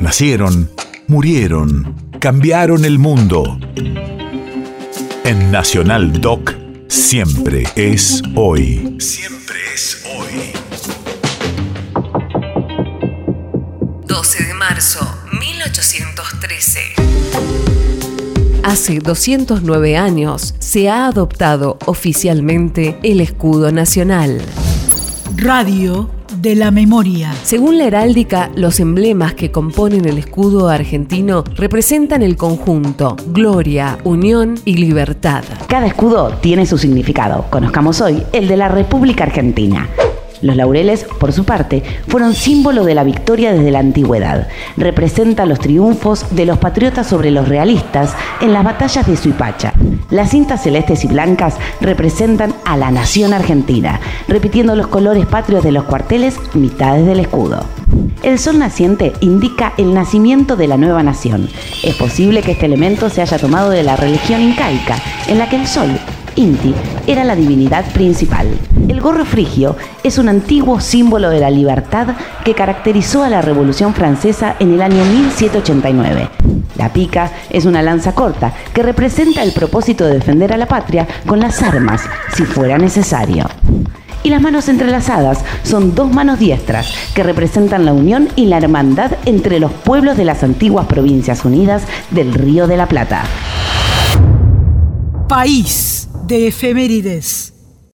Nacieron, murieron, cambiaron el mundo. En Nacional Doc, siempre es hoy. Siempre es hoy. 12 de marzo, 1813. Hace 209 años se ha adoptado oficialmente el escudo nacional. Radio de la memoria. Según la heráldica, los emblemas que componen el escudo argentino representan el conjunto gloria, unión y libertad. Cada escudo tiene su significado. Conozcamos hoy el de la República Argentina. Los laureles, por su parte, fueron símbolo de la victoria desde la antigüedad. Representa los triunfos de los patriotas sobre los realistas en las batallas de Suipacha. Las cintas celestes y blancas representan a la nación argentina, repitiendo los colores patrios de los cuarteles, mitades del escudo. El sol naciente indica el nacimiento de la nueva nación. Es posible que este elemento se haya tomado de la religión incaica, en la que el sol Inti era la divinidad principal. El gorro frigio es un antiguo símbolo de la libertad que caracterizó a la Revolución Francesa en el año 1789. La pica es una lanza corta que representa el propósito de defender a la patria con las armas, si fuera necesario. Y las manos entrelazadas son dos manos diestras que representan la unión y la hermandad entre los pueblos de las antiguas provincias unidas del Río de la Plata. País de efemérides.